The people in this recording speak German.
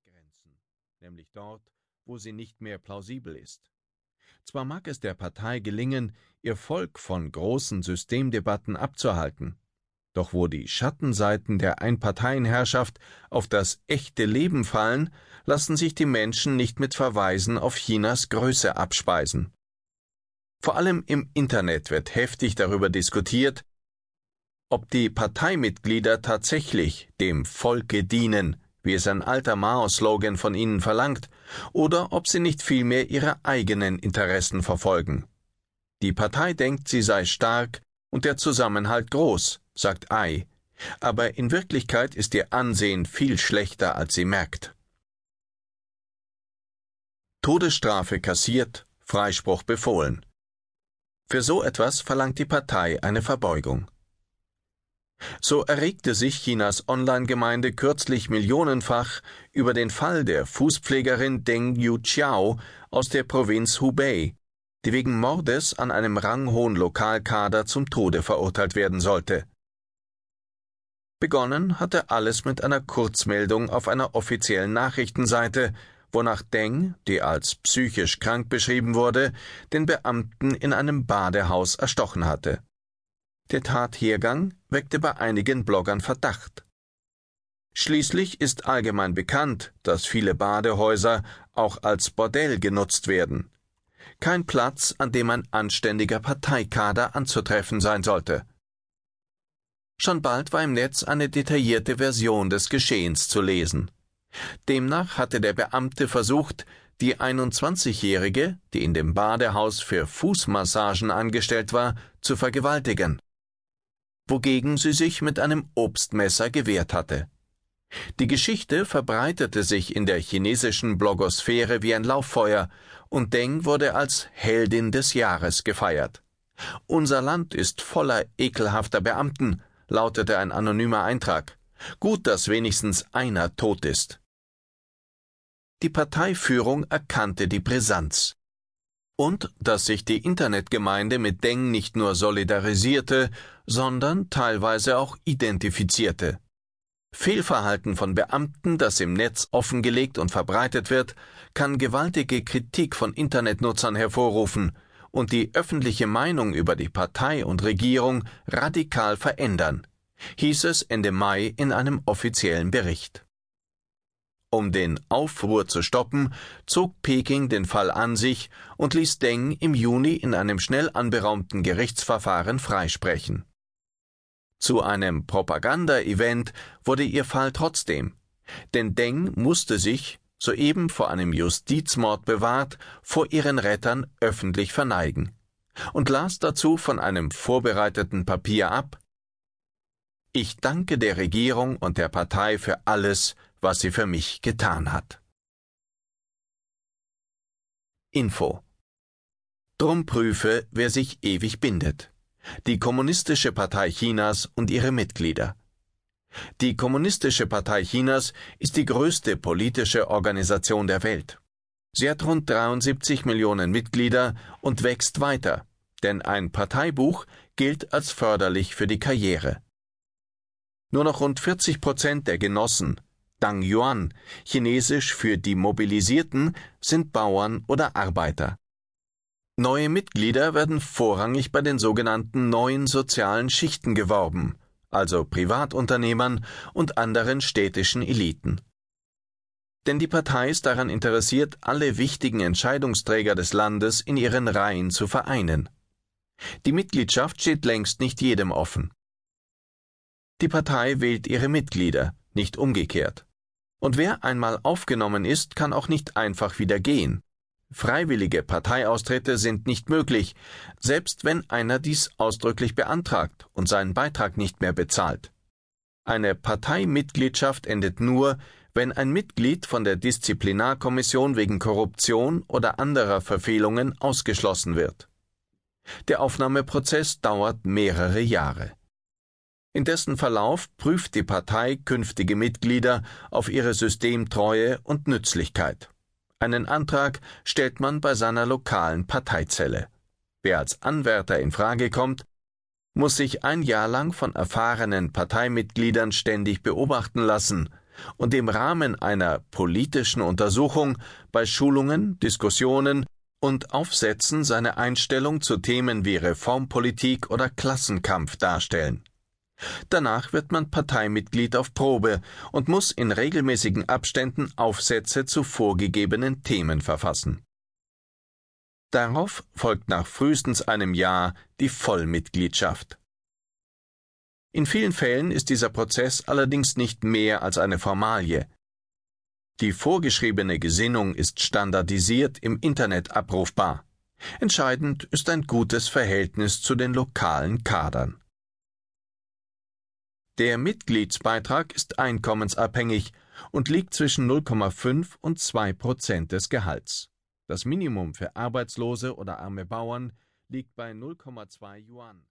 abgrenzen, nämlich dort, wo sie nicht mehr plausibel ist. Zwar mag es der Partei gelingen, ihr Volk von großen Systemdebatten abzuhalten, doch wo die Schattenseiten der Einparteienherrschaft auf das echte Leben fallen, lassen sich die Menschen nicht mit Verweisen auf Chinas Größe abspeisen. Vor allem im Internet wird heftig darüber diskutiert, ob die Parteimitglieder tatsächlich dem Volke dienen, wie es ein alter Mao-Slogan von ihnen verlangt, oder ob sie nicht vielmehr ihre eigenen Interessen verfolgen. Die Partei denkt, sie sei stark und der Zusammenhalt groß, sagt Ai, aber in Wirklichkeit ist ihr Ansehen viel schlechter, als sie merkt. Todesstrafe kassiert, Freispruch befohlen. Für so etwas verlangt die Partei eine Verbeugung. So erregte sich Chinas Online-Gemeinde kürzlich millionenfach über den Fall der Fußpflegerin Deng Yuqiao aus der Provinz Hubei, die wegen Mordes an einem ranghohen Lokalkader zum Tode verurteilt werden sollte. Begonnen hatte alles mit einer Kurzmeldung auf einer offiziellen Nachrichtenseite, wonach Deng, die als psychisch krank beschrieben wurde, den Beamten in einem Badehaus erstochen hatte. Der Tathergang weckte bei einigen Bloggern Verdacht. Schließlich ist allgemein bekannt, dass viele Badehäuser auch als Bordell genutzt werden. Kein Platz, an dem ein anständiger Parteikader anzutreffen sein sollte. Schon bald war im Netz eine detaillierte Version des Geschehens zu lesen. Demnach hatte der Beamte versucht, die 21-Jährige, die in dem Badehaus für Fußmassagen angestellt war, zu vergewaltigen, wogegen sie sich mit einem Obstmesser gewehrt hatte. Die Geschichte verbreitete sich in der chinesischen Blogosphäre wie ein Lauffeuer, und Deng wurde als Heldin des Jahres gefeiert. Unser Land ist voller ekelhafter Beamten, lautete ein anonymer Eintrag. Gut, dass wenigstens einer tot ist. Die Parteiführung erkannte die Brisanz. Und dass sich die Internetgemeinde mit Deng nicht nur solidarisierte, sondern teilweise auch identifizierte. Fehlverhalten von Beamten, das im Netz offengelegt und verbreitet wird, kann gewaltige Kritik von Internetnutzern hervorrufen, und die öffentliche Meinung über die Partei und Regierung radikal verändern, hieß es Ende Mai in einem offiziellen Bericht. Um den Aufruhr zu stoppen, zog Peking den Fall an sich und ließ Deng im Juni in einem schnell anberaumten Gerichtsverfahren freisprechen. Zu einem Propaganda-Event wurde ihr Fall trotzdem, denn Deng musste sich, soeben vor einem Justizmord bewahrt, vor ihren Rettern öffentlich verneigen und las dazu von einem vorbereiteten Papier ab Ich danke der Regierung und der Partei für alles, was sie für mich getan hat. Info Drum prüfe, wer sich ewig bindet. Die Kommunistische Partei Chinas und ihre Mitglieder. Die Kommunistische Partei Chinas ist die größte politische Organisation der Welt. Sie hat rund 73 Millionen Mitglieder und wächst weiter, denn ein Parteibuch gilt als förderlich für die Karriere. Nur noch rund 40 Prozent der Genossen, Dang Yuan, chinesisch für die Mobilisierten, sind Bauern oder Arbeiter. Neue Mitglieder werden vorrangig bei den sogenannten neuen sozialen Schichten geworben, also Privatunternehmern und anderen städtischen Eliten. Denn die Partei ist daran interessiert, alle wichtigen Entscheidungsträger des Landes in ihren Reihen zu vereinen. Die Mitgliedschaft steht längst nicht jedem offen. Die Partei wählt ihre Mitglieder, nicht umgekehrt. Und wer einmal aufgenommen ist, kann auch nicht einfach wieder gehen. Freiwillige Parteiaustritte sind nicht möglich, selbst wenn einer dies ausdrücklich beantragt und seinen Beitrag nicht mehr bezahlt. Eine Parteimitgliedschaft endet nur, wenn ein Mitglied von der Disziplinarkommission wegen Korruption oder anderer Verfehlungen ausgeschlossen wird. Der Aufnahmeprozess dauert mehrere Jahre. In dessen Verlauf prüft die Partei künftige Mitglieder auf ihre Systemtreue und Nützlichkeit. Einen Antrag stellt man bei seiner lokalen Parteizelle. Wer als Anwärter in Frage kommt, muss sich ein Jahr lang von erfahrenen Parteimitgliedern ständig beobachten lassen, und im Rahmen einer politischen Untersuchung bei Schulungen, Diskussionen und Aufsätzen seine Einstellung zu Themen wie Reformpolitik oder Klassenkampf darstellen. Danach wird man Parteimitglied auf Probe und muss in regelmäßigen Abständen Aufsätze zu vorgegebenen Themen verfassen. Darauf folgt nach frühestens einem Jahr die Vollmitgliedschaft. In vielen Fällen ist dieser Prozess allerdings nicht mehr als eine Formalie. Die vorgeschriebene Gesinnung ist standardisiert im Internet abrufbar. Entscheidend ist ein gutes Verhältnis zu den lokalen Kadern. Der Mitgliedsbeitrag ist einkommensabhängig und liegt zwischen 0,5 und 2 Prozent des Gehalts. Das Minimum für Arbeitslose oder arme Bauern liegt bei 0,2 Yuan.